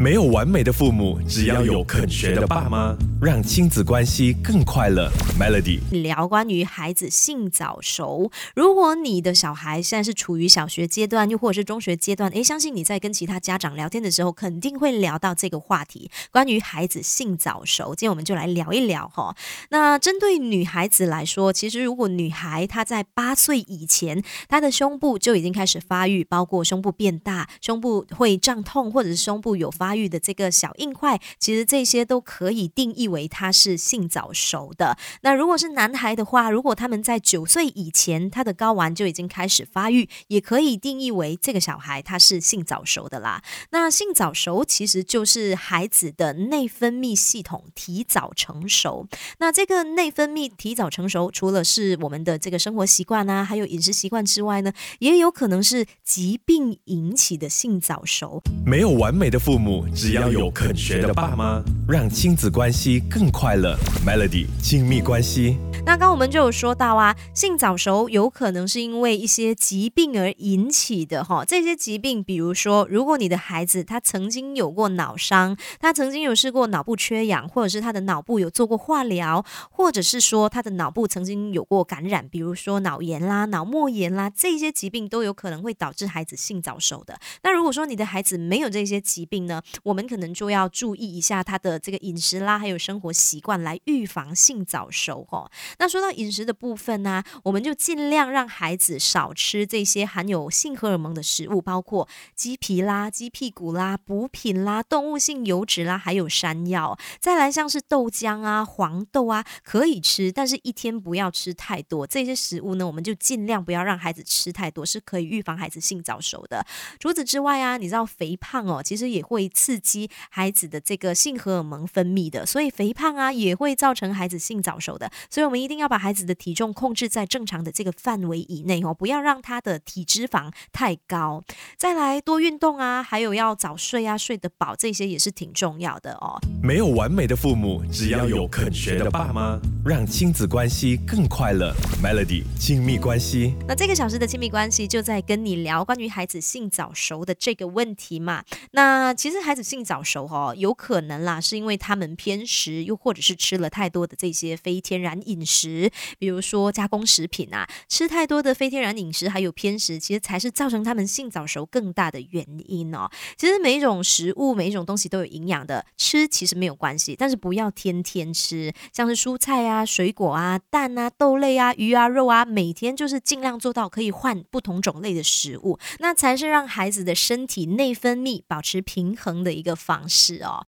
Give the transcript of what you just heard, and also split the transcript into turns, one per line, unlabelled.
没有完美的父母，只要有肯学的爸妈，让亲子关系更快乐。Melody
聊关于孩子性早熟。如果你的小孩现在是处于小学阶段，又或者是中学阶段，诶，相信你在跟其他家长聊天的时候，肯定会聊到这个话题，关于孩子性早熟。今天我们就来聊一聊哈。那针对女孩子来说，其实如果女孩她在八岁以前，她的胸部就已经开始发育，包括胸部变大、胸部会胀痛，或者是胸部有发。发育的这个小硬块，其实这些都可以定义为他是性早熟的。那如果是男孩的话，如果他们在九岁以前，他的睾丸就已经开始发育，也可以定义为这个小孩他是性早熟的啦。那性早熟其实就是孩子的内分泌系统提早成熟。那这个内分泌提早成熟，除了是我们的这个生活习惯啊，还有饮食习惯之外呢，也有可能是疾病引起的性早熟。
没有完美的父母。只要有肯学的爸妈，让亲子关系更快乐。Melody 亲密关系。
那刚我们就有说到啊，性早熟有可能是因为一些疾病而引起的哈。这些疾病，比如说，如果你的孩子他曾经有过脑伤，他曾经有试过脑部缺氧，或者是他的脑部有做过化疗，或者是说他的脑部曾经有过感染，比如说脑炎啦、脑膜炎啦，这些疾病都有可能会导致孩子性早熟的。那如果说你的孩子没有这些疾病呢？我们可能就要注意一下他的这个饮食啦，还有生活习惯来预防性早熟哦。那说到饮食的部分呢，我们就尽量让孩子少吃这些含有性荷尔蒙的食物，包括鸡皮啦、鸡屁股啦、补品啦、动物性油脂啦，还有山药。再来像是豆浆啊、黄豆啊，可以吃，但是一天不要吃太多。这些食物呢，我们就尽量不要让孩子吃太多，是可以预防孩子性早熟的。除此之外啊，你知道肥胖哦，其实也会。刺激孩子的这个性荷尔蒙分泌的，所以肥胖啊也会造成孩子性早熟的。所以我们一定要把孩子的体重控制在正常的这个范围以内哦，不要让他的体脂肪太高。再来多运动啊，还有要早睡啊，睡得饱，这些也是挺重要的哦。
没有完美的父母，只要有肯学的爸妈，让亲子关系更快乐。Melody 亲密关系，
那这个小时的亲密关系就在跟你聊关于孩子性早熟的这个问题嘛。那其实。孩子性早熟哦，有可能啦，是因为他们偏食，又或者是吃了太多的这些非天然饮食，比如说加工食品啊，吃太多的非天然饮食，还有偏食，其实才是造成他们性早熟更大的原因哦。其实每一种食物，每一种东西都有营养的，吃其实没有关系，但是不要天天吃，像是蔬菜啊、水果啊、蛋啊、豆类啊、鱼啊、肉啊，每天就是尽量做到可以换不同种类的食物，那才是让孩子的身体内分泌保持平衡。的一个方式哦。